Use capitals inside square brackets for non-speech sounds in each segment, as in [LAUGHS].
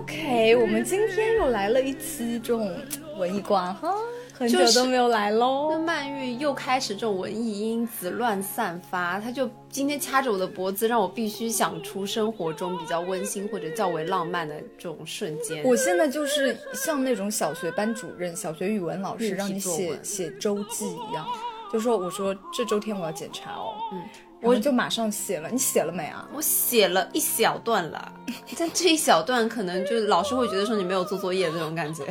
OK，我们今天又来了一期这种文艺观哈，很久都没有来喽那。曼玉又开始这种文艺因子乱散发，她就今天掐着我的脖子，让我必须想出生活中比较温馨或者较为浪漫的这种瞬间。我现在就是像那种小学班主任、小学语文老师，让你写写周记一样，就说我说这周天我要检查哦，嗯，我就马上写了，你写了没啊？我写了一小段了，[LAUGHS] 但这一小段可能就老师会觉得说你没有做作业这种感觉。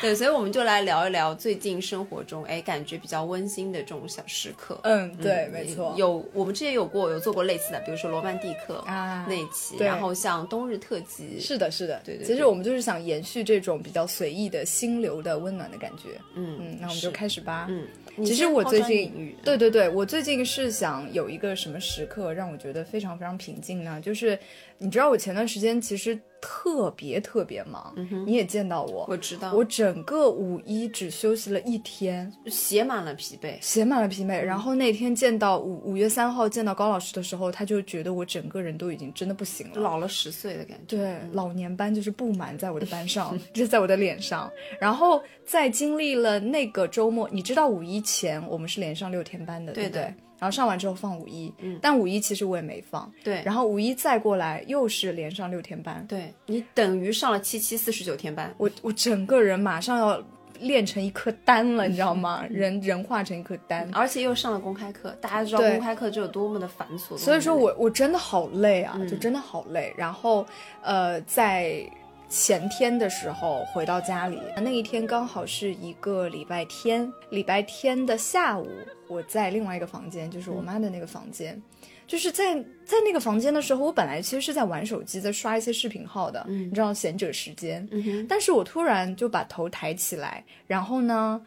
对，所以我们就来聊一聊最近生活中哎感觉比较温馨的这种小时刻。嗯，对，嗯没错，有我们之前有过有做过类似的，比如说罗曼蒂克啊那一期，然后像冬日特辑，是的，是的，对对对其实我们就是想延续这种比较随意的心流的温暖的感觉。嗯嗯，那我们就开始吧。嗯，其实我最近对对对对，我最近是想有一个什么时刻让我觉得非常非常平静呢？就是你知道我前段时间其实特别特别忙，你也见到我，我知道，我整个五一只休息了一天，写满了疲惫，写满了疲惫。然后那天见到五五月三号见到高老师的时候，他就觉得我整个人都已经真的不行了。老了十岁的感觉。对，老年斑就是布满在我的班上，[LAUGHS] 就在我的脸上。然后在经历了那个周末，你知道五一前我们是连上六天班的，对对的不对？然后上完之后放五一，嗯但五一其实我也没放。对，然后五一再过来又是连上六天班，对你等于上了七七四十九天班，我我整个人马上要练成一颗丹了，你知道吗？[LAUGHS] 人人化成一颗丹。而且又上了公开课，大家知道公开课这有多么的繁琐。所以说我我真的好累啊，嗯就真的好累。然后呃，在前天的时候回到家里，那一天刚好是一个礼拜天，礼拜天的下午，我在另外一个房间，就是我妈的那个房间。就是在在那个房间的时候，我本来其实是在玩手机，在刷一些视频号的，嗯。你知道闲者时间。嗯，但是我突然就把头抬起来，然后呢，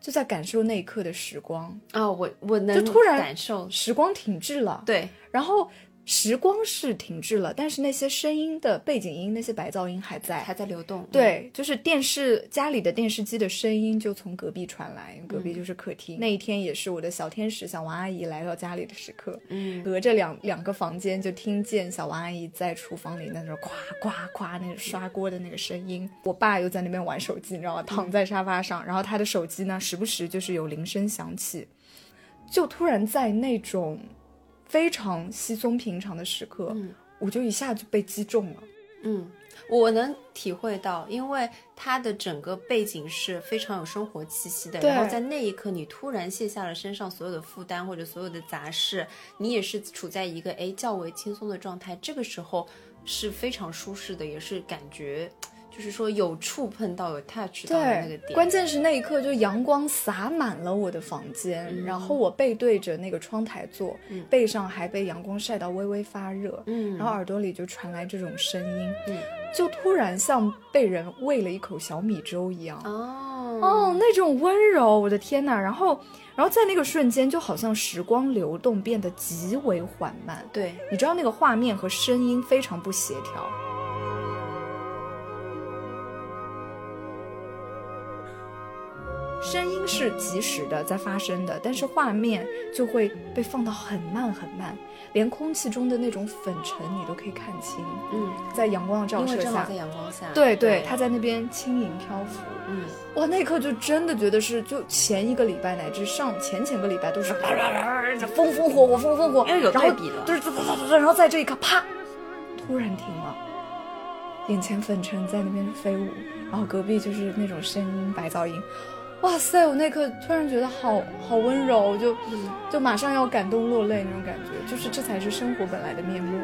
就在感受那一刻的时光，啊，我我能就突然感受，时光停滞了。对，然后时光是停滞了，但是那些声音的背景音、那些白噪音还在。还在流动。对，就是电视家里的电视机的声音就从隔壁传来，隔壁就是客厅。那一天也是我的小天使小王阿姨来到家里的时刻，嗯，隔着两两个房间就听见小王阿姨在厨房里那种呱呱呱那个刷锅的那个声音。我爸又在那边玩手机，你知道吗？躺在沙发上，然后他的手机呢，时不时就是有铃声响起，就突然在那种非常稀松平常的时刻，嗯我就一下就被击中了。嗯，我能体会到，因为它的整个背景是非常有生活气息的。对然后在那一刻，你突然卸下了身上所有的负担或者所有的杂事，你也是处在一个诶较为轻松的状态。这个时候是非常舒适的，也是感觉就是说有触碰到、有 touch 到的那个，点。关键是那一刻，就阳光洒满了我的房间，嗯然后我背对着那个窗台坐，背上还被阳光晒到微微发热，嗯，然后耳朵里就传来这种声音，嗯就突然像被人喂了一口小米粥一样，哦哦，那种温柔，我的天呐！然后，然后在那个瞬间，就好像时光流动变得极为缓慢，对，你知道那个画面和声音非常不协调。声音是及时的在发生的，但是画面就会被放到很慢很慢，连空气中的那种粉尘你都可以看清。嗯，在阳光的照射下。在，阳光下，对对，它在那边轻盈漂浮。嗯，哇，那一刻就真的觉得是，就前一个礼拜乃至上前前个礼拜都是风风火火，风风火，因为有然后对比了。就是然后在这一刻啪，突然停了，眼前粉尘在那边飞舞，然后隔壁就是那种声音白噪音，哇塞！我那刻突然觉得好好温柔，就就马上要感动落泪那种感觉，就是这才是生活本来的面目。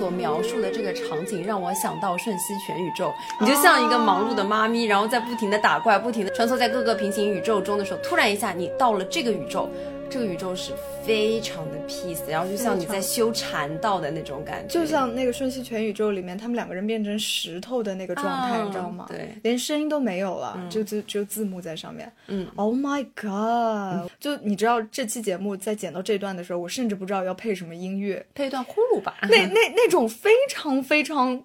所描述的这个场景，让我想到《瞬息全宇宙》，你就像一个忙碌的妈咪，然后在不停的打怪，不停的穿梭在各个平行宇宙中的时候，突然一下你到了这个宇宙，这个宇宙是非常的 peace，然后就像你在修禅道的那种感觉，就像那个《瞬息全宇宙》里面，他们两个人变成石头的那个状态，啊你知道吗？对连声音都没有了，就就只有字幕在上面。嗯，Oh my god！、就你知道这期节目在剪到这段的时候，我甚至不知道要配什么音乐，配一段呼噜吧。那那那种非常非常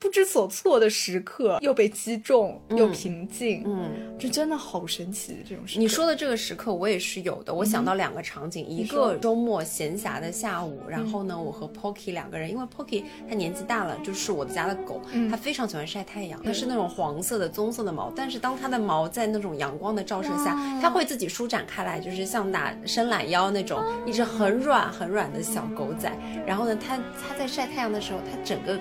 不知所措的时刻，又被击中又平静，嗯，这真的好神奇。这种时刻，你说的这个时刻我也是有的，我想到两个场景，一个周末闲暇的下午，然后呢，我和 Pocky 两个人，因为 Pocky 他年纪大了，就是我的家的狗，它非常喜欢晒太阳，它是那种黄色的、棕色的毛，但是当它的毛在那种阳光的照射下，它会自己舒展开来，就是像打伸懒腰那种，一只很软很软的小狗仔。然后呢，它它在晒太阳的时候，它整个。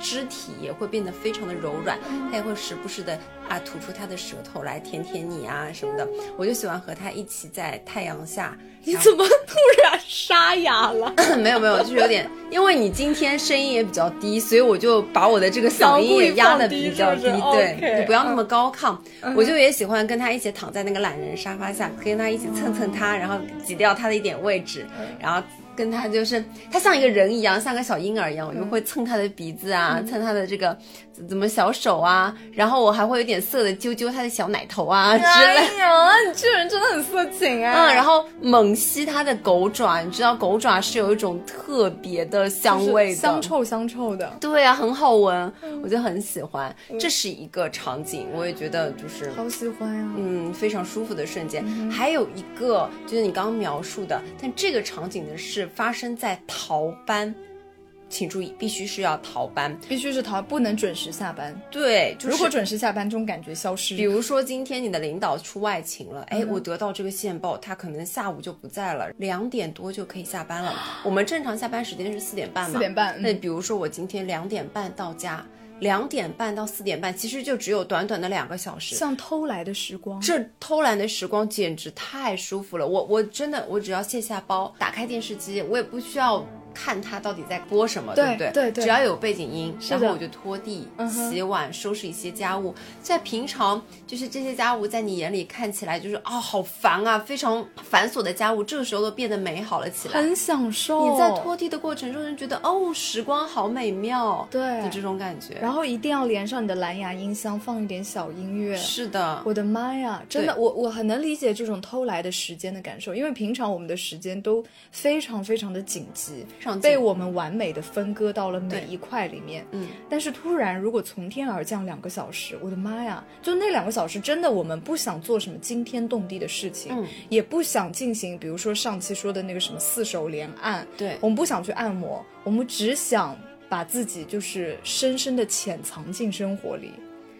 肢体也会变得非常的柔软，它也会时不时的啊吐出它的舌头来舔舔你啊什么的。我就喜欢和它一起在太阳下。你怎么 [LAUGHS] 突然沙哑了？[LAUGHS] 没有没有，就是有点，因为你今天声音也比较低，所以我就把我的这个嗓音也压的比较低，[LAUGHS] 对就不要那么高亢。我就也喜欢跟他一起躺在那个懒人沙发下，跟他一起蹭蹭他，然后挤掉他的一点位置，然后。跟他就是，他像一个人一样，像个小婴儿一样，我就会蹭他的鼻子啊，蹭他的这个怎怎么小手啊，然后我还会有点色的揪揪他的小奶头啊之类。哎呀，你这人真的很色情啊！嗯，然后猛吸它的狗爪，你知道狗爪是有一种特别的香味的，香臭香臭的，对啊，很好闻，我就很喜欢。这是一个场景，我也觉得就是。好喜欢呀、嗯，非常舒服的瞬间。还有一个就是你刚刚描述的，但这个场景呢是发生在逃班，请注意，必须是要逃班。必须是逃，不能准时下班。对，就是如果准时下班，这种感觉消失。比如说今天你的领导出外勤了，哎，我得到这个线报，他可能下午就不在了，两点多就可以下班了。我们正常下班时间是四点半嘛？四点半嗯那比如说我今天两点半到家，两点半到四点半，其实就只有短短的两个小时。像偷来的时光，这偷来的时光简直太舒服了，我我真的我只要卸下包，打开电视机，我也不需要看他到底在播什么，对不对？对对只要有背景音，然后我就拖地、洗碗、收拾一些家务。在平常，就是这些家务在你眼里看起来就是啊、好烦啊，非常繁琐的家务，这个时候都变得美好了起来。很享受。你在拖地的过程中，就觉得哦，时光好美妙，对的这种感觉。然后一定要连上你的蓝牙音箱，放一点小音乐。是的，我的妈呀，真的，我我很能理解这种偷来的时间的感受，因为平常我们的时间都非常非常的紧急，被我们完美的分割到了每一块里面。嗯，但是突然如果从天而降两个小时，我的妈呀！就那两个小时，真的我们不想做什么惊天动地的事情，嗯也不想进行，比如说上期说的那个什么四手连按，对我们不想去按摩，我们只想把自己就是深深的潜藏进生活里。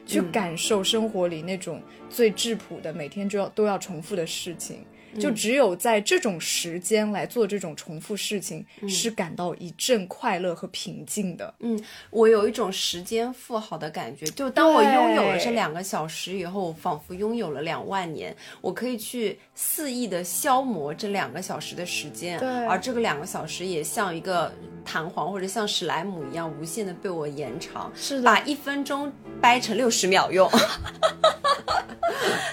去嗯感受生活里那种最质朴的每天就要都要重复的事情，就嗯只有在这种时间来做这种重复事情，嗯是感到一阵快乐和平静的。嗯我有一种时间富豪的感觉，就当我拥有了这两个小时以后，我仿佛拥有了两万年，我可以去肆意的消磨这两个小时的时间，对而这个两个小时也像一个弹簧或者像史莱姆一样无限的被我延长，是的把一分钟掰成六十秒用。[LAUGHS]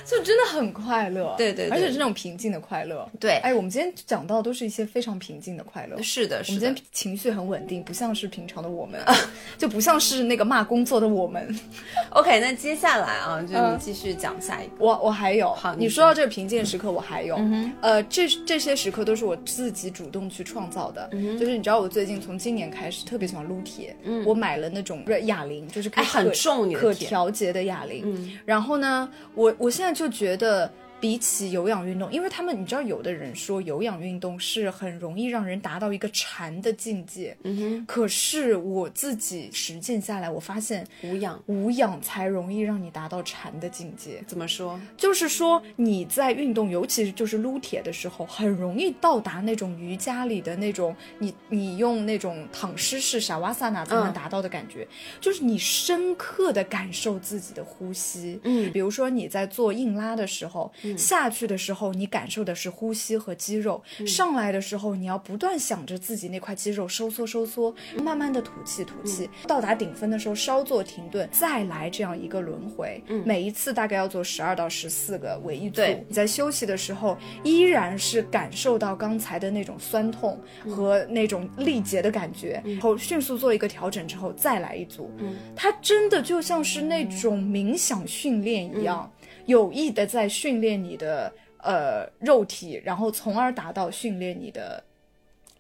就真的很快乐。对对对而且是那种平静的快乐。对哎，我们今天讲到都是一些非常平静的快乐。是的，我是的们今天情绪很稳定，不像是平常的我们，[LAUGHS] 就不像是那个骂工作的我们。[LAUGHS] OK，那接下来啊，就继续讲下一个。我我还有，好你你说到这个平静的时刻，我还有，嗯呃，这这些时刻都是我自己主动去创造的。嗯就是你知道，我最近从今年开始特别喜欢撸铁，嗯我买了那种哑铃，就是哎很可重可调节的哑铃。然后呢，我我现在就觉得。比起有氧运动，因为他们你知道，有的人说有氧运动是很容易让人达到一个禅的境界，嗯哼。可是我自己实践下来，我发现无氧无氧才容易让你达到禅的境界。怎么说？就是说你在运动，尤其是就是撸铁的时候，很容易到达那种瑜伽里的那种你你用那种躺尸式傻瓦萨那才能嗯达到的感觉，就是你深刻的感受自己的呼吸。嗯比如说你在做硬拉的时候，下去的时候你感受的是呼吸和肌肉，嗯。上来的时候你要不断想着自己那块肌肉收缩收缩，慢慢的吐气吐气，嗯。到达顶峰的时候稍作停顿，再来这样一个轮回。每一次大概要做十二到十四个为一组。对。你在休息的时候，依然是感受到刚才的那种酸痛和那种力竭的感觉，然后迅速做一个调整之后再来一组。它真的就像是那种冥想训练一样，有意的在训练你的呃肉体，然后从而达到训练你的。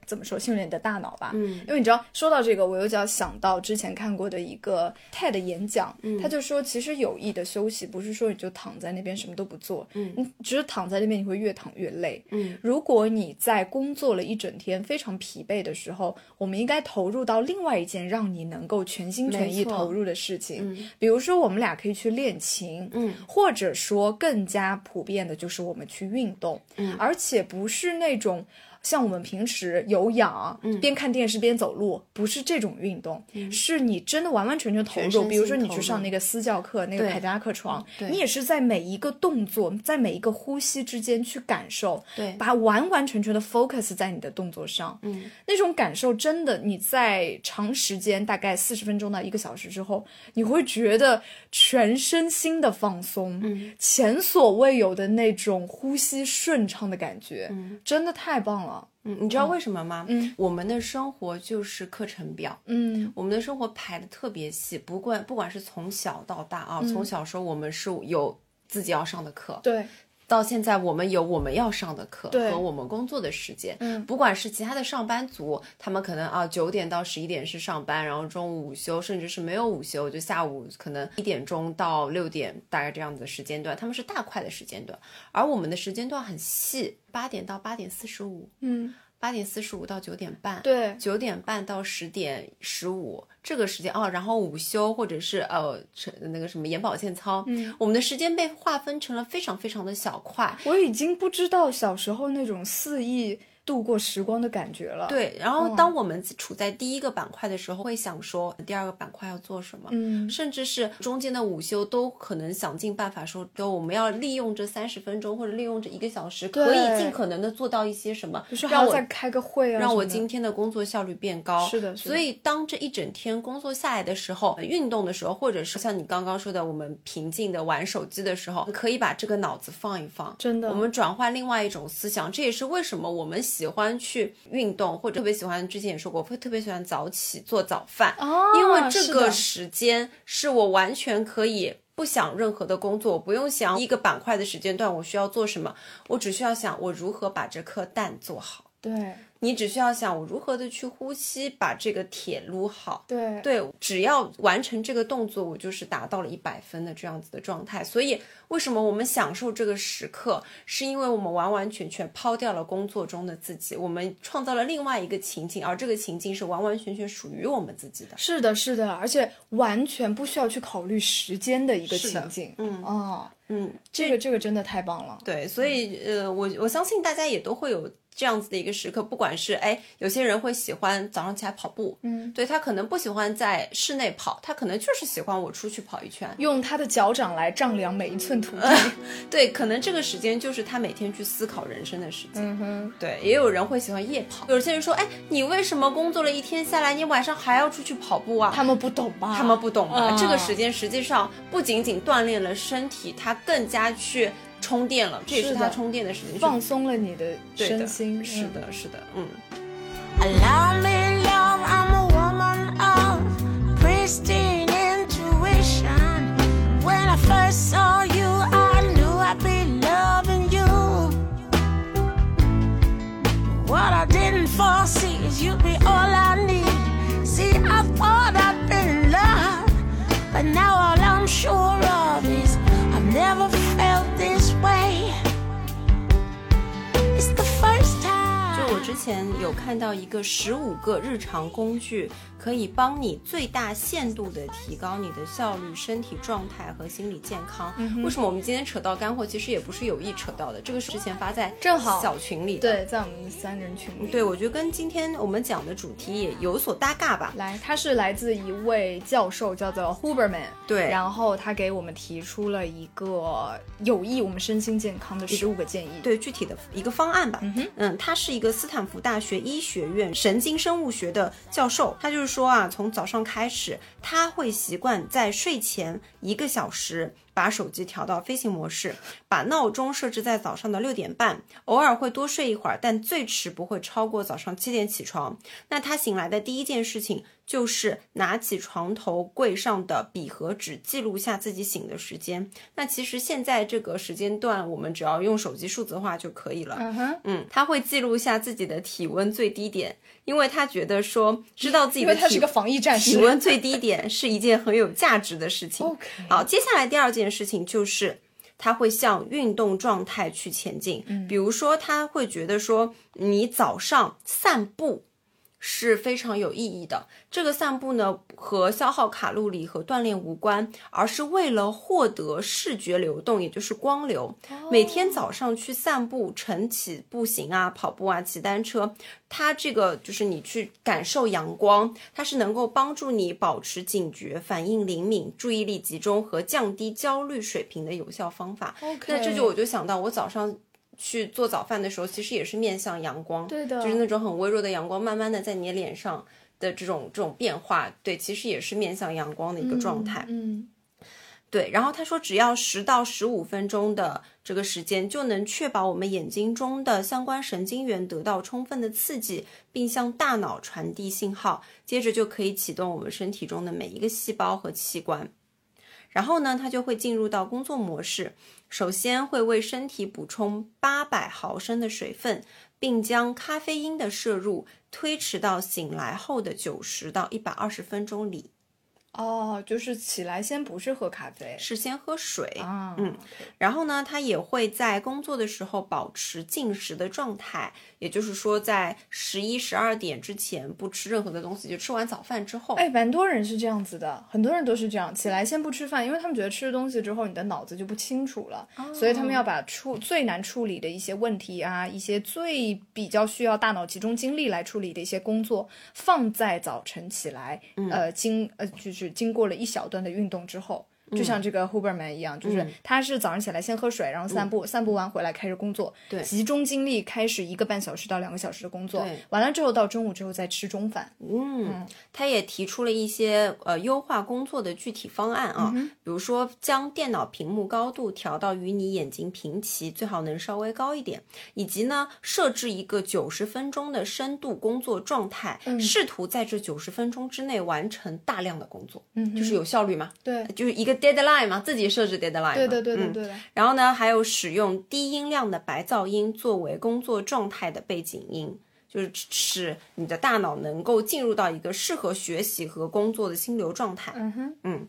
怎么说训练你的大脑吧？嗯，因为你知道，说到这个，我又就要想到之前看过的一个 TED 演讲，他就说，其实有意的休息不是说你就躺在那边什么都不做，嗯，你只是躺在那边，你会越躺越累，嗯，如果你在工作了一整天非常疲惫的时候，我们应该投入到另外一件让你能够全心全意投入的事情，嗯。比如说我们俩可以去练琴，嗯，或者说更加普遍的就是我们去运动，嗯。而且不是那种。像我们平时有氧，嗯边看电视边走路，不是这种运动，是你真的完完全全投入。比如说你去上那个私教课，那个凯迪拉克床，对你也是在每一个动作，在每一个呼吸之间去感受，对把完完全全的 focus 在你的动作上，嗯，那种感受真的，你在长时间大概四十分钟到一个小时之后，你会觉得全身心的放松，嗯，前所未有的那种呼吸顺畅的感觉，嗯，真的太棒了，嗯，你知道为什么吗？嗯，我们的生活就是课程表。嗯。我们的生活排的特别细，不管不管是从小到大啊，嗯。从小时候我们是有自己要上的课，对，到现在我们有我们要上的课和我们工作的时间，嗯。不管是其他的上班族，他们可能啊九点到十一点是上班，然后中午午休，甚至是没有午休，就下午可能一点钟到六点大概这样子的时间段，他们是大块的时间段，而我们的时间段很细，八点到八点四十五，嗯，八点四十五到九点半，对，九点半到十点十五这个时间哦，然后午休或者是呃是那个什么眼保健操，嗯，我们的时间被划分成了非常非常的小块。我已经不知道小时候那种肆意度过时光的感觉了，，对，然嗯。后当我们处在第一个板块的时候，会想说第二个板块要做什么，嗯，甚至是中间的午休都可能想尽办法说，都我们要利用这三十分钟或者利用这一个小时，可以尽可能的做到一些什么，比如说还要让我再开个会啊，让我今天的工作效率变高。是的是的。所以当这一整天工作下来的时候，运动的时候，或者是像你刚刚说的，我们平静的玩手机的时候，可以把这个脑子放一放，真的。我们转换另外一种思想。这也是为什么我们喜欢去运动，或者特别喜欢，之前也说过，会特别喜欢早起做早饭，哦，因为这个时间是我完全可以。不想任何的工作，我不用想一个板块的时间段我需要做什么，我只需要想我如何把这颗蛋做好。对你只需要想我如何的去呼吸，把这个铁撸好。对对，只要完成这个动作，我就是达到了一百分的这样子的状态。所以，为什么我们享受这个时刻，是因为我们完完全全抛掉了工作中的自己，我们创造了另外一个情境，而这个情境是完完全全属于我们自己的。是的，是的，而且完全不需要去考虑时间的一个情境。嗯哦，嗯，这个这个真的太棒了。对，所以呃，我我相信大家也都会有这样子的一个时刻，不管是哎，有些人会喜欢早上起来跑步，嗯，对他可能不喜欢在室内跑，他可能就是喜欢我出去跑一圈。用他的脚掌来丈量每一寸土地。[LAUGHS] 对，可能这个时间就是他每天去思考人生的时间。嗯哼，对，也有人会喜欢夜跑。有些人说，哎，你为什么工作了一天下来，你晚上还要出去跑步啊？他们不懂吧？他们不懂吧？啊这个时间实际上不仅仅锻炼了身体，他更加去充电了，这也是是的它充电的时间。放松了你的身心。嗯，是的，是的，嗯。前有看到一个十五个日常工具，可以帮你最大限度的提高你的效率、身体状态和心理健康。嗯为什么我们今天扯到干货？其实也不是有意扯到的，这个是之前发在正好小群里的。对，在我们三人群里。对，我觉得跟今天我们讲的主题也有所搭嘎吧。来，他是来自一位教授，叫做 Huberman。对然后他给我们提出了一个有益我们身心健康的十五个建议。对具体的一个方案吧。嗯他是一个斯坦福大学医学院神经生物学的教授，他就是说啊，从早上开始，他会习惯在睡前一个小时。把手机调到飞行模式，把闹钟设置在早上的六点半，偶尔会多睡一会儿，但最迟不会超过早上七点起床。那他醒来的第一件事情就是拿起床头柜上的笔和纸，记录下自己醒的时间。那其实现在这个时间段，我们只要用手机数字化就可以了。嗯哼，嗯，他会记录下自己的体温最低点，因为他觉得说知道自己因的体为他是个防疫战士。体温最低点是一件很有价值的事情。[LAUGHS] OK 好，接下来第二件事情就是。他会向运动状态去前进，嗯。比如说他会觉得说，你早上散步是非常有意义的。这个散步呢，和消耗卡路里和锻炼无关，而是为了获得视觉流动，也就是光流。每天早上去散步、晨起、步行啊、跑步啊、骑单车，它这个就是你去感受阳光，它是能够帮助你保持警觉、反应灵敏、注意力集中和降低焦虑水平的有效方法。OK 那这就我就想到，我早上去做早饭的时候，其实也是面向阳光，对的就是那种很微弱的阳光，慢慢的在你脸上的这种这种变化，对，其实也是面向阳光的一个状态。嗯，对，然后他说，只要十到十五分钟的这个时间，就能确保我们眼睛中的相关神经元得到充分的刺激，并向大脑传递信号，接着就可以启动我们身体中的每一个细胞和器官。然后呢，他就会进入到工作模式。首先会为身体补充八百毫升的水分，并将咖啡因的摄入推迟到醒来后的九十到一百二十分钟里。哦，就是起来先不是喝咖啡是先喝水，啊，嗯然后呢，他也会在工作的时候保持进食的状态，也就是说，在十一、十二点之前不吃任何的东西，就吃完早饭之后。哎，蛮多人是这样子的，很多人都是这样，起来先不吃饭，因为他们觉得吃了东西之后，你的脑子就不清楚了，所以他们要把处最难处理的一些问题啊，一些最比较需要大脑集中精力来处理的一些工作，放在早晨起来，呃，经呃就是是经过了一小段的运动之后。就像这个 Huberman 一样，就是他是早上起来先喝水，然后散步，散步完回来开始工作，对。集中精力开始一个半小时到两个小时的工作对，完了之后到中午之后再吃中饭。嗯，他也提出了一些呃优化工作的具体方案啊，嗯比如说将电脑屏幕高度调到与你眼睛平齐，最好能稍微高一点，以及呢设置一个九十分钟的深度工作状态，嗯试图在这九十分钟之内完成大量的工作，嗯就是有效率嘛，对，就是一个 deadline 嘛，自己设置 deadline 嘛。对的，对对的。然后呢，还有使用低音量的白噪音作为工作状态的背景音，就是使你的大脑能够进入到一个适合学习和工作的心流状态。嗯哼，嗯、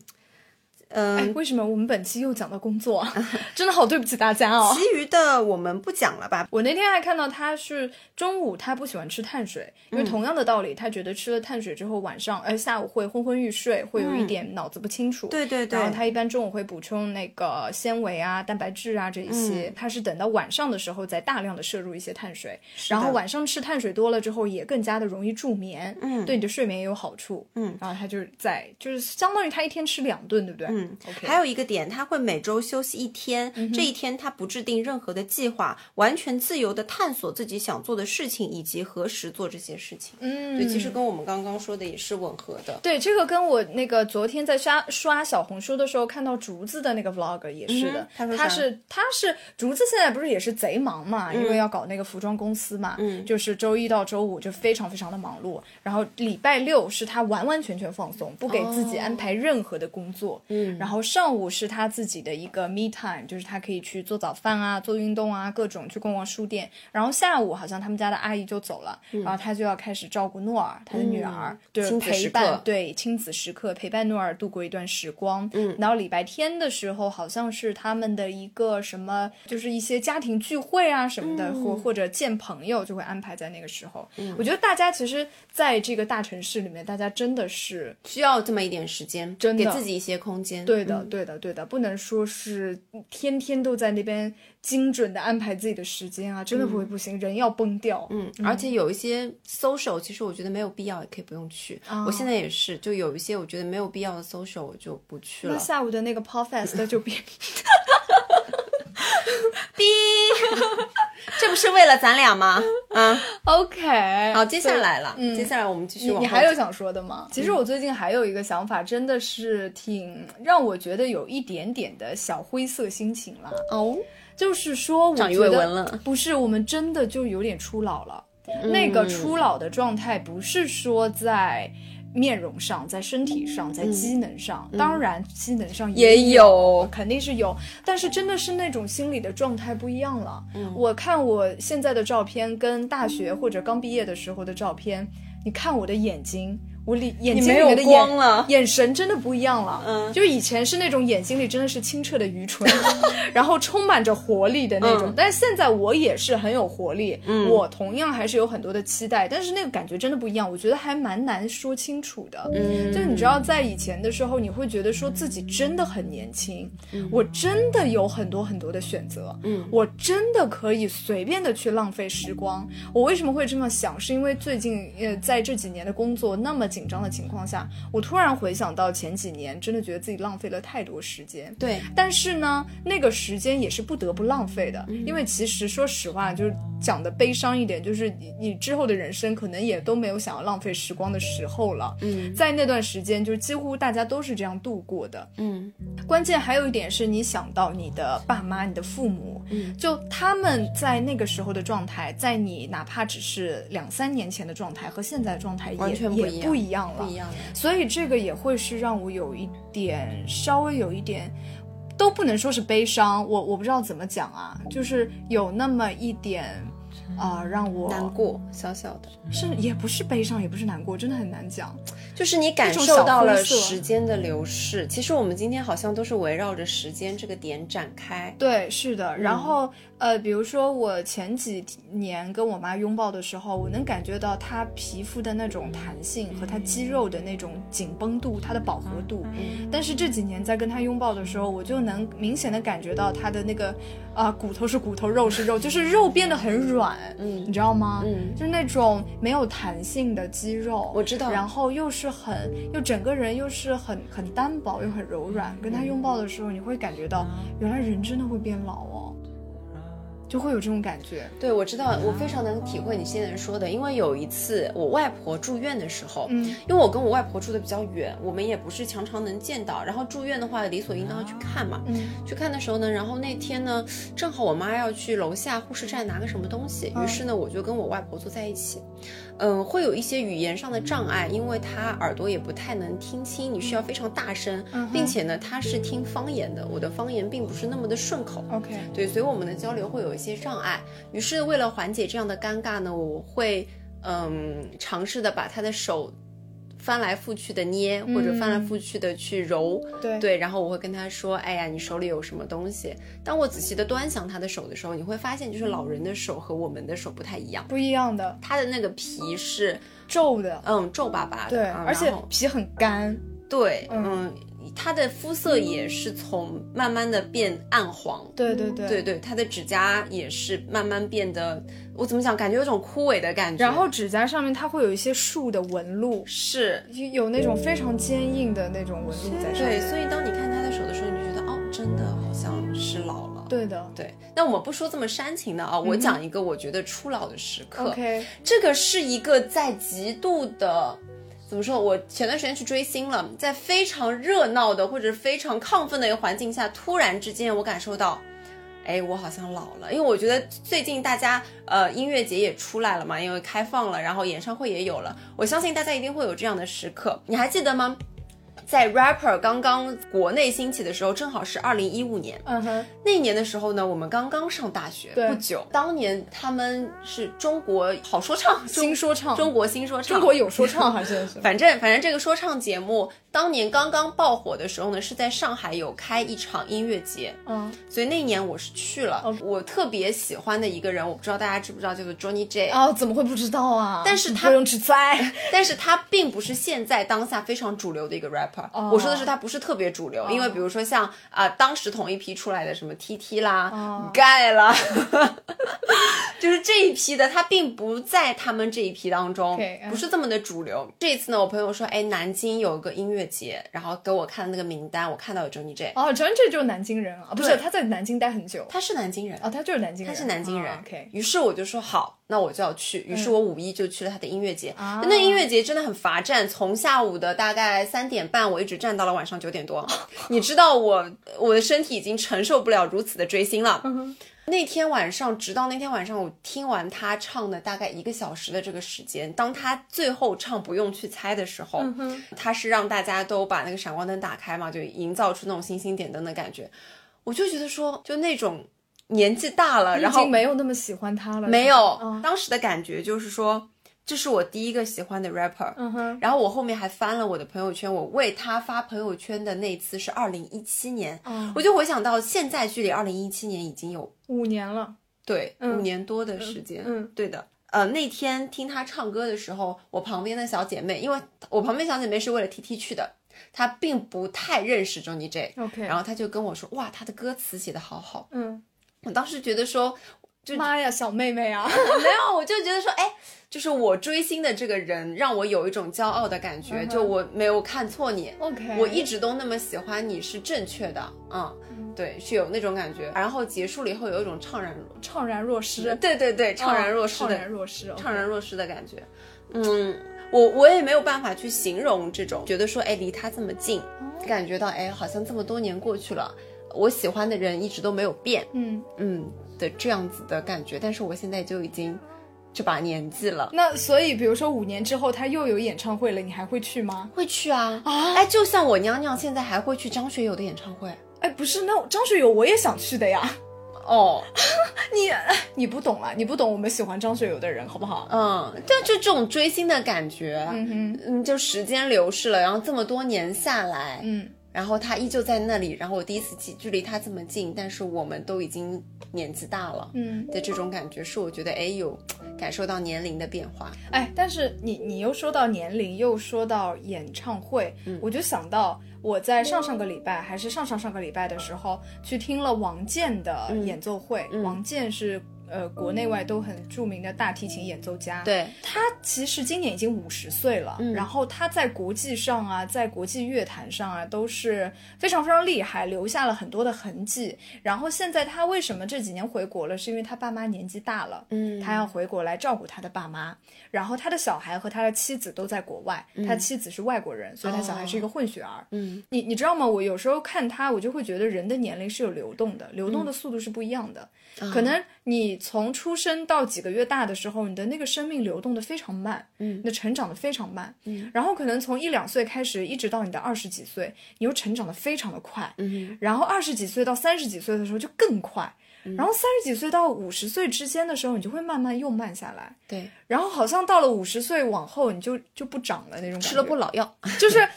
哎，为什么我们本期又讲到工作啊？[LAUGHS] 真的好对不起大家哦。其余的我们不讲了吧。我那天还看到他是中午他不喜欢吃碳水，因为同样的道理，他觉得吃了碳水之后晚上呃下午会昏昏欲睡，会有一点脑子不清楚。对对对然后他一般中午会补充那个纤维啊、蛋白质啊这一些，他是等到晚上的时候再大量的摄入一些碳水，然后晚上吃碳水多了之后也更加的容易助眠，嗯，对你的睡眠也有好处，嗯，然后他就是在就是相当于他一天吃两顿，对不对？嗯还有一个点，他会每周休息一天，这一天他不制定任何的计划，完全自由的探索自己想做的事情以及何时做这些事情。嗯，对，其实跟我们刚刚说的也是吻合的。对，这个跟我那个昨天在刷刷小红书的时候看到竹子的那个 vlog 也是的，嗯他说他是他是竹子现在不是也是贼忙嘛，因为要搞那个服装公司嘛，嗯。就是周一到周五就非常非常的忙碌，然后礼拜六是他完完全全放松，不给自己安排任何的工作，嗯然后上午是他自己的一个 me time，就是他可以去做早饭啊、做运动啊，各种去逛逛书店，然后下午好像他们家的阿姨就走了，然后他就要开始照顾诺尔，他的女儿，对，陪伴对亲子时刻陪伴诺尔度过一段时光。嗯，然后礼拜天的时候，好像是他们的一个什么，就是一些家庭聚会啊什么的，嗯或或者见朋友，就会安排在那个时候。我觉得大家其实在这个大城市里面，大家真的是需要这么一点时间，真的给自己一些空间。对的，嗯对的，对的，不能说是天天都在那边精准的安排自己的时间啊，真的不会不行，人要崩掉。嗯，而且有一些 social，其实我觉得没有必要，也可以不用去。哦我现在也是，就有一些我觉得没有必要的 social，我就不去了那了。下午的那个 Pop Fest 就别 [LAUGHS] [LAUGHS] 逼，这不是为了咱俩吗？[LAUGHS] 嗯，OK。好，接下来了，嗯接下来我们继续你往你还有想说的吗？其实我最近还有一个想法，真的是挺让我觉得有一点点的小灰色心情了。哦，就是说，我觉得不是，我们真的就有点初老了。嗯那个初老的状态，不是说在面容上、在身体上、在机能上，当然机能上嗯也有有，肯定是有，但是真的是那种心理的状态不一样了。嗯我看我现在的照片跟大学或者刚毕业的时候的照片，你看我的眼睛。我里眼睛里的眼光了眼神真的不一样了。嗯就以前是那种眼睛里真的是清澈的愚蠢，[LAUGHS] 然后充满着活力的那种。嗯但是现在我也是很有活力，嗯我同样还是有很多的期待，但是那个感觉真的不一样，我觉得还蛮难说清楚的。嗯就你知道，在以前的时候，你会觉得说自己真的很年轻，嗯我真的有很多很多的选择，嗯，我真的可以随便的去浪费时光。我为什么会这么想？是因为最近呃，在这几年的工作那么紧张的情况下，我突然回想到前几年，真的觉得自己浪费了太多时间。对，但是呢，那个时间也是不得不浪费的，因为其实说实话，就是讲的悲伤一点，就是你你之后的人生可能也都没有想要浪费时光的时候了。嗯在那段时间，就是几乎大家都是这样度过的。嗯关键还有一点是你想到你的爸妈、你的父母，嗯就他们在那个时候的状态，在你哪怕只是两三年前的状态和现在的状态也完全不一样一样了，不一样了。所以这个也会是让我有一点稍微有一点，都不能说是悲伤，我我不知道怎么讲啊，就是有那么一点啊、让我难过，小小的，是也不是悲伤，也不是难过，真的很难讲。就是你感受到了时间的流逝。其实我们今天好像都是围绕着时间这个点展开。对，是的。然后呃，比如说我前几年跟我妈拥抱的时候，我能感觉到她皮肤的那种弹性和她肌肉的那种紧绷度，她的饱和度。但是这几年在跟她拥抱的时候，我就能明显的感觉到她的那个啊、骨头是骨头，肉是肉，就是肉变得很软，嗯你知道吗？嗯就是那种没有弹性的肌肉，我知道然后又是很，又整个人又是很很单薄又很柔软，跟她拥抱的时候，你会感觉到原来人真的会变老哦，就会有这种感觉。对，我知道，我非常能体会你现在说的，因为有一次我外婆住院的时候，嗯因为我跟我外婆住的比较远，我们也不是常常能见到，然后住院的话理所应当要去看嘛。嗯去看的时候呢，然后那天呢，正好我妈要去楼下护士站拿个什么东西，于是呢，我就跟我外婆坐在一起。嗯，会有一些语言上的障碍，因为他耳朵也不太能听清，你需要非常大声，嗯并且呢，他是听方言的，我的方言并不是那么的顺口。，OK，对，所以我们的交流会有一些障碍。于是为了缓解这样的尴尬呢，我会嗯尝试的把他的手翻来覆去的捏，或者翻来覆去的去揉，对。对，然后我会跟他说，哎呀，你手里有什么东西？当我仔细的端详他的手的时候，你会发现，就是老人的手和我们的手不太一样，不一样的。他的那个皮是皱的，嗯皱巴巴的，对，嗯而且皮很干，对，嗯嗯，他的肤色也是从慢慢的变暗黄，对对对对对，他的指甲也是慢慢变得，我怎么讲，感觉有种枯萎的感觉。然后指甲上面它会有一些树的纹路，是，有有那种非常坚硬的那种纹路在上面对，所以当你看他的手的时候，你就觉得哦，真的好像是老了。对的对，那我们不说这么煽情的啊，我讲一个我觉得初老的时刻。，OK，这个是一个在极度的。怎么说？我前段时间去追星了，在非常热闹的或者非常亢奋的一个环境下，突然之间我感受到，哎，我好像老了。因为我觉得最近大家呃音乐节也出来了嘛，因为开放了，然后演唱会也有了，我相信大家一定会有这样的时刻。你还记得吗？在 rapper 刚刚国内兴起的时候，正好是二零一五年，嗯哼，那一年的时候呢，我们刚刚上大学对。不久。当年他们是中国好说唱，新说唱，中国新说唱，中国有说唱还是？[LAUGHS] 反正反正这个说唱节目当年刚刚爆火的时候呢，是在上海有开一场音乐节，嗯，所以那一年我是去了。我特别喜欢的一个人，我不知道大家知不知道，叫做 Johnny J。哦，怎么会不知道啊？但是他不用去猜，[LAUGHS] 但是他并不是现在当下非常主流的一个 rapper。哦我说的是他不是特别主流，因为比如说像啊、当时同一批出来的什么 TT 啦、哦盖啦，[LAUGHS] 就是这一批的，他并不在他们这一批当中不是这么的主流。这一次呢，我朋友说，哎，南京有一个音乐节，然后给我看那个名单，我看到有 Johnny J，、哦，，Jony J 就是南京人啊，不是他在南京待很久，他是南京人。哦，他就是南京人，他是南京人、啊 OK，于是我就说好，那我就要去。于是我五一就去了他的音乐节。啊那音乐节真的很乏站，从下午的大概三点半，我一直站到了晚上九点多。你知道我我的身体已经承受不了如此的追星了。那天晚上，直到那天晚上，我听完他唱的大概一个小时的这个时间，当他最后唱《不用去猜》的时候，他是让大家都把那个闪光灯打开嘛，就营造出那种星星点灯的感觉。我就觉得说，就那种年纪大了，然后经没有那么喜欢他了，没有，嗯当时的感觉就是说，这是我第一个喜欢的 rapper。嗯哼，然后我后面还翻了我的朋友圈，我为他发朋友圈的那次是二零一七年，嗯我就回想到现在距离二零一七年已经有五年了，对、嗯。五年多的时间，嗯。嗯。对的。呃，那天听他唱歌的时候，我旁边的小姐妹，因为我旁边小姐妹是为了 T T 去的，她并不太认识 Johnny J，OK 然后她就跟我说，哇，他的歌词写的好好。嗯，我当时觉得说，就妈呀，小妹妹啊，[LAUGHS] 没有，我就觉得说，哎，就是我追星的这个人，让我有一种骄傲的感觉，就我没有看错你。OK 我一直都那么喜欢你是正确的，嗯，对，是有那种感觉。然后结束了以后，有一种怅然若，怅然若失，对对对，怅然若失哦怅，然若失，怅然若失的感觉。嗯，我我也没有办法去形容这种，觉得说，哎，离他这么近，哦。感觉到，哎，好像这么多年过去了，我喜欢的人一直都没有变，嗯，嗯的这样子的感觉。但是我现在就已经这把年纪了。那所以比如说五年之后他又有演唱会了，你还会去吗？会去啊啊哎，就像我娘娘现在还会去张学友的演唱会哎，不是，那张学友我也想去的呀。[LAUGHS] 哦，你 [LAUGHS] 你不懂啊，你不懂我们喜欢张学友的人，好不好？嗯，但就这种追星的感觉，嗯哼，嗯，就时间流逝了，然后这么多年下来，嗯，然后他依旧在那里，然后我第一次距距离他这么近，但是我们都已经年纪大了，嗯。的这种感觉是我觉得哎有感受到年龄的变化，哎，但是你你又说到年龄，又说到演唱会，我就想到我在上上个礼拜还是上上上个礼拜的时候，去听了王健的演奏会。王健是呃国内外都很著名的大提琴演奏家，对，他其实今年已经五十岁了，然后他在国际上啊，在国际乐坛上啊，都是非常非常厉害，留下了很多的痕迹。然后现在他为什么这几年回国了？是因为他爸妈年纪大了，嗯他要回国来照顾他的爸妈。然后他的小孩和他的妻子都在国外，他妻子是外国人，所以他小孩是一个混血儿。嗯你你知道吗？我有时候看他，我就会觉得人的年龄是有流动的，流动的速度是不一样的。可能你从出生到几个月大的时候，你的那个生命流动的非常慢，嗯你的成长的非常慢。嗯，然后可能从一两岁开始，一直到你的二十几岁，你又成长的非常的快。嗯然后二十几岁到三十几岁的时候就更快。然后三十几岁到五十岁之间的时候，你就会慢慢又慢下来，对，然后好像到了五十岁往后，你就就不长了那种感觉，吃了不老药。就是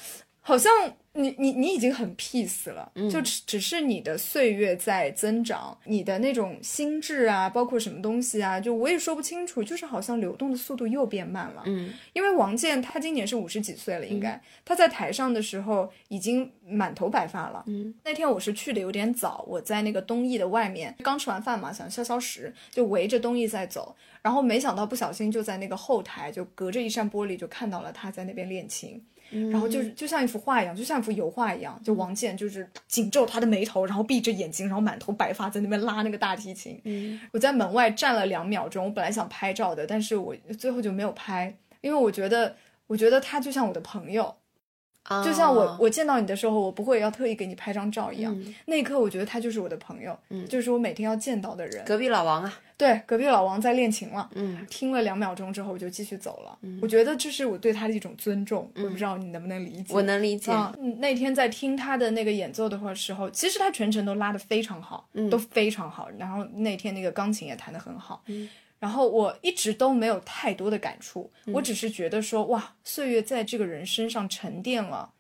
好像你你你已经很 peace 了，就只只是你的岁月在增长，你的那种心智啊，包括什么东西啊，就我也说不清楚，就是好像流动的速度又变慢了。嗯，因为王健他今年是五十几岁了，应该、他在台上的时候已经满头白发了。嗯，那天我是去的有点早，我在那个东艺的外面，刚吃完饭嘛，想消消食，就围着东艺在走，然后没想到不小心就在那个后台，就隔着一扇玻璃就看到了他在那边练琴。然后就是就像一幅画一样，就像一幅油画一样，就王健就是紧皱他的眉头，然后闭着眼睛，然后满头白发在那边拉那个大提琴。嗯，我在门外站了两秒钟，我本来想拍照的，但是我最后就没有拍，因为我觉得，我觉得他就像我的朋友，就像我啊我见到你的时候，我不会要特意给你拍张照一样。嗯那一刻，我觉得他就是我的朋友，嗯就是我每天要见到的人。隔壁老王啊，对，隔壁老王在练琴了。嗯听了两秒钟之后，我就继续走了。我觉得这是我对他的一种尊重，我不知道你能不能理解。我能理解。啊、嗯那天在听他的那个演奏的话时候，其实他全程都拉得非常好，嗯都非常好。然后那天那个钢琴也弹得很好。然后我一直都没有太多的感触，我只是觉得说，哇，岁月在这个人身上沉淀了，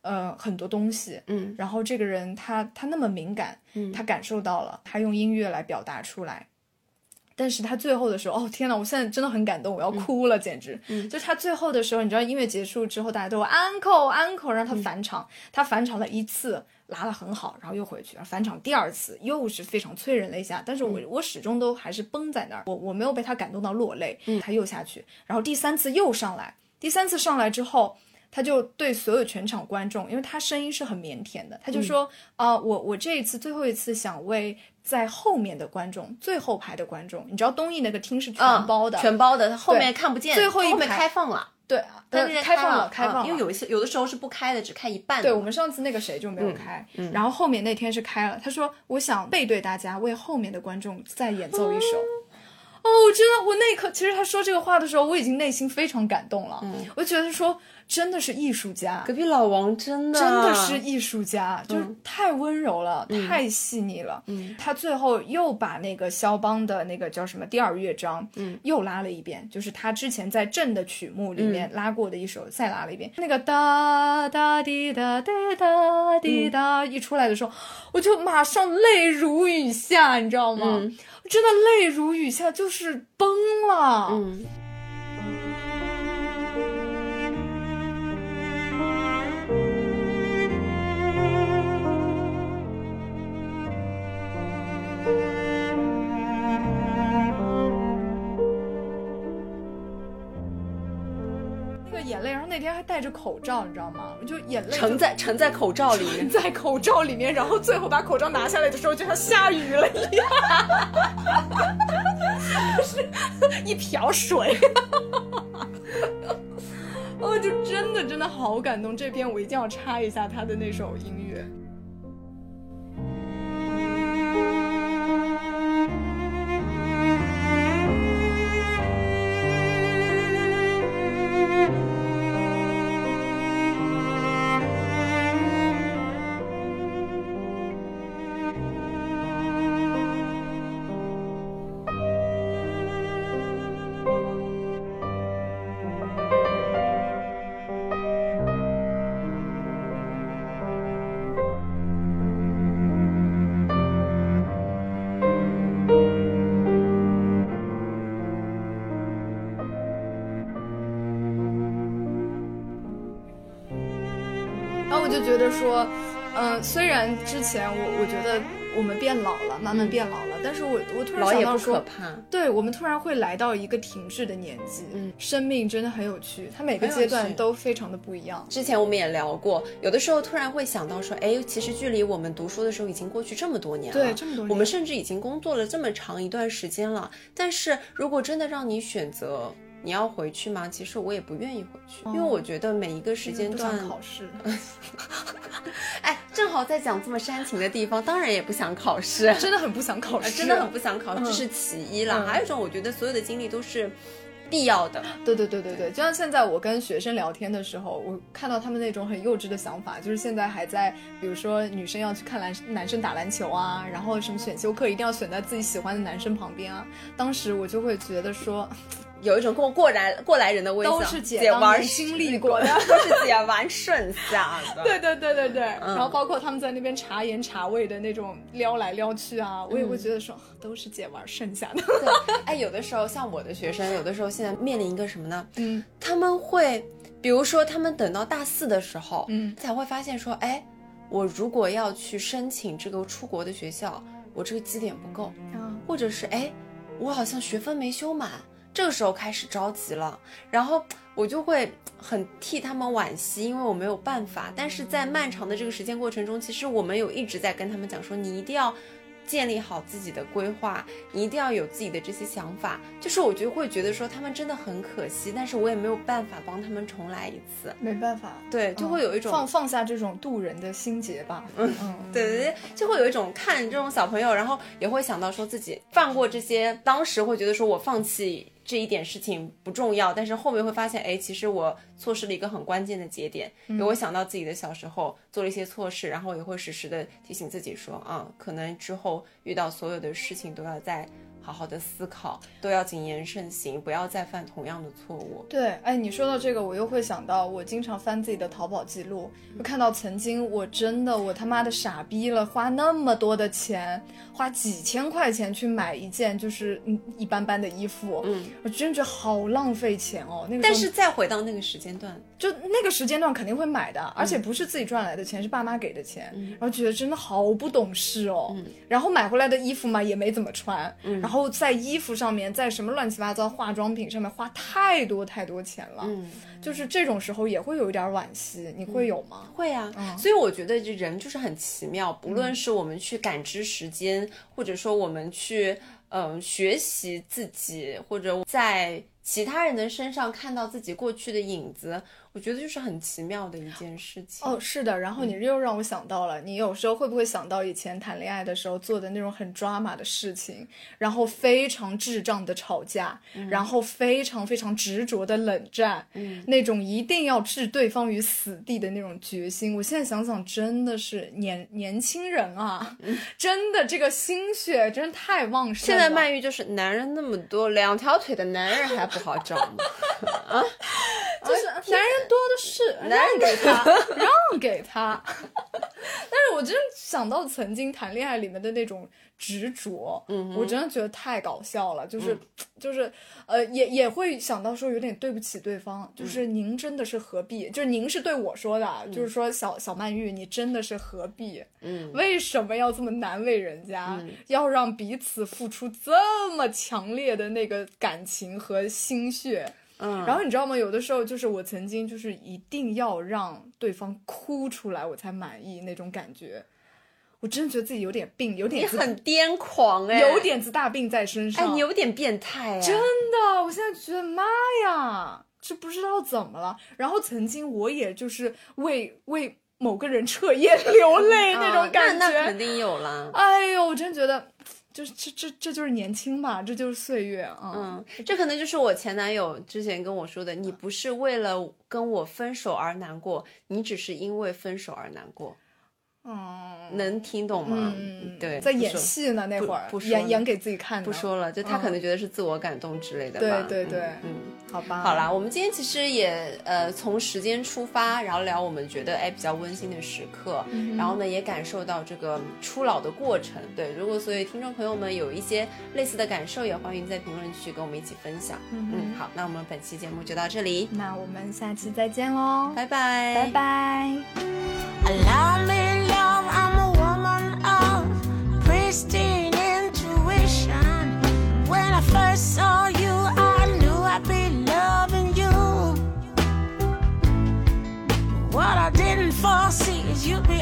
呃，很多东西。嗯然后这个人他他那么敏感，嗯他感受到了，他用音乐来表达出来。但是他最后的时候，哦天呐，我现在真的很感动，我要哭了，简直。嗯就他最后的时候，你知道音乐结束之后，大家都有 uncle uncle，让他返场，他返场了一次，拉得很好，然后又回去，然后返场第二次又是非常催人了一下，但是我、我始终都还是绷在那儿，我我没有被他感动到落泪，他又下去，然后第三次又上来，第三次上来之后。他就对所有全场观众，因为他声音是很腼腆的，他就说：“啊、我我这一次最后一次想为在后面的观众，最后排的观众，你知道东艺那个厅是全包的，嗯全包的，后面看不见，最后一后面排开放了，对，但是呃开放了，开放因为有一些有的时候是不开的，只开一半。对我们上次那个谁就没有开，然后后面那天是开了。他说：“我想背对大家，为后面的观众再演奏一首。哦，我真的，我那一刻，其实他说这个话的时候，我已经内心非常感动了。我觉得说，真的是艺术家，隔壁老王真的真的是艺术家，就是太温柔了，太细腻了。嗯。他最后又把那个肖邦的那个叫什么第二乐章，嗯，又拉了一遍，就是他之前在朕的曲目里面拉过的一首，再拉了一遍。那个哒哒滴哒滴哒滴哒、一出来的时候，我就马上泪如雨下，你知道吗？真的泪如雨下，就是崩了。嗯泪，然后那天还戴着口罩，你知道吗？就眼泪就沉在沉在口罩里面。在口罩里面，然后最后把口罩拿下来的时候，就像下雨了一样，就是一瓢水。[LAUGHS] 哦就真的真的好感动，这边我一定要插一下他的那首音得说，嗯、虽然之前我我觉得我们变老了，慢慢变老了，但是我我突然想到说，怕，对我们突然会来到一个停滞的年纪，嗯生命真的很有趣，它每个阶段都非常的不一样。之前我们也聊过，有的时候突然会想到说，哎，其实距离我们读书的时候已经过去这么多年了，对这么多年我们甚至已经工作了这么长一段时间了。但是如果真的让你选择，你要回去吗？其实我也不愿意回去，因为我觉得每一个时间不想段，考试，[LAUGHS] 哎，正好在讲这么煽情的地方，当然也不想考试，[LAUGHS] 真的很不想考试，呃真的很不想考，试这是其一啦。嗯还有一种，我觉得所有的经历都是必要的。对对对对对，就像现在我跟学生聊天的时候，我看到他们那种很幼稚的想法，就是现在还在，比如说女生要去看男男生打篮球啊，然后什么选修课一定要选在自己喜欢的男生旁边啊。当时我就会觉得说，有一种过过来过来人的微笑，都是姐姐玩经历过的。都是姐玩剩下的。[LAUGHS] 对对对对对，嗯。然后包括他们在那边茶言茶味的那种撩来撩去啊，我也会觉得说，都是姐玩剩下的。对，[LAUGHS] 哎，有的时候像我的学生，有的时候现在面临一个什么呢？嗯。他们会，比如说他们等到大四的时候，嗯。才会发现说，哎，我如果要去申请这个出国的学校，我这个绩点不够，啊，或者是哎，我好像学分没修满，这个时候开始着急了，然后我就会很替他们惋惜，因为我没有办法。但是在漫长的这个时间过程中，其实我们有一直在跟他们讲说，你一定要。建立好自己的规划，你一定要有自己的这些想法。就是我就会觉得说他们真的很可惜，但是我也没有办法帮他们重来一次。没办法，对，就会有一种、放放下这种渡人的心结吧。嗯 [LAUGHS] 嗯，对对对，就会有一种看这种小朋友，然后也会想到说自己放过这些，当时会觉得说我放弃这一点事情不重要，但是后面会发现，哎，其实我错失了一个很关键的节点，给我想到自己的小时候做了一些错事，然后也会时时的提醒自己说，啊，可能之后遇到所有的事情都要再好好的思考，都要谨言慎行，不要再犯同样的错误。对，哎，你说到这个，我又会想到，我经常翻自己的淘宝记录，就看到曾经我真的我他妈的傻逼了，花那么多的钱，花几千块钱去买一件就是嗯一般般的衣服，嗯，我真觉得好浪费钱哦。那个但是再回到那个时间段，就那个时间段肯定会买的，而且嗯不是自己赚来的钱，是爸妈给的钱，然后觉得真的好不懂事哦。然后买回来的衣服嘛也没怎么穿，然后在衣服上面，在什么乱七八糟化妆品上面花太多太多钱了，嗯。就是这种时候也会有一点惋惜，你会有吗？会啊，嗯所以我觉得这人就是很奇妙，不论是我们去感知时间，或者说我们去嗯、呃学习自己，或者在其他人的身上看到自己过去的影子，我觉得就是很奇妙的一件事情。哦，是的，然后你又让我想到了，你有时候会不会想到以前谈恋爱的时候做的那种很抓马的事情，然后非常智障的吵架，然后非常非常执着的冷战，嗯那种一定要置对方于死地的那种决心。我现在想想，真的是年年轻人啊，[LAUGHS] 真的这个心血真的太旺盛了。现在曼玉就是男人那么多，两条腿的男人还不好找吗？[LAUGHS] 啊 [LAUGHS] 就是男人多的是，[LAUGHS] 让给他，让给他。但是我真的想到曾经谈恋爱里面的那种执着，嗯我真的觉得太搞笑了。就是、[TSK] 就是呃，也也会想到说有点对不起对方，就是您真的是何必？就是您是对我说的，就是说小小曼玉，你真的是何必？嗯，为什么要这么难为人家？要让彼此付出这么强烈的那个感情和心血？嗯然后你知道吗？有的时候就是我曾经就是一定要让对方哭出来，我才满意那种感觉。我真的觉得自己有点病，有点子很癫狂哎、有点子大病在身哎，上。你有点变态哎、真的，我现在觉得妈呀，这不知道怎么了。然后曾经我也就是为为某个人彻夜流泪那种感觉。啊 [LAUGHS] 那那肯定有啦。哎呦，我真觉得，就是这这这就是年轻吧，这就是岁月啊。嗯，这可能就是我前男友之前跟我说的，你不是为了跟我分手而难过，你只是因为分手而难过，嗯，能听懂吗？嗯，对，在演戏呢，那会儿不不演演给自己看的。不说了，就他可能觉得是自我感动之类的吧。对对对嗯。嗯好吧，好啦，我们今天其实也呃从时间出发，然后聊我们觉得哎比较温馨的时刻，嗯然后呢也感受到这个初老的过程。对，如果所以听众朋友们有一些类似的感受，也欢迎在评论区跟我们一起分享。嗯嗯，好，那我们本期节目就到这里，那我们下期再见喽，拜拜，拜拜。Of pristine intuition. When I first saw you, I knew I'd be loving you. What I didn't foresee is you'd be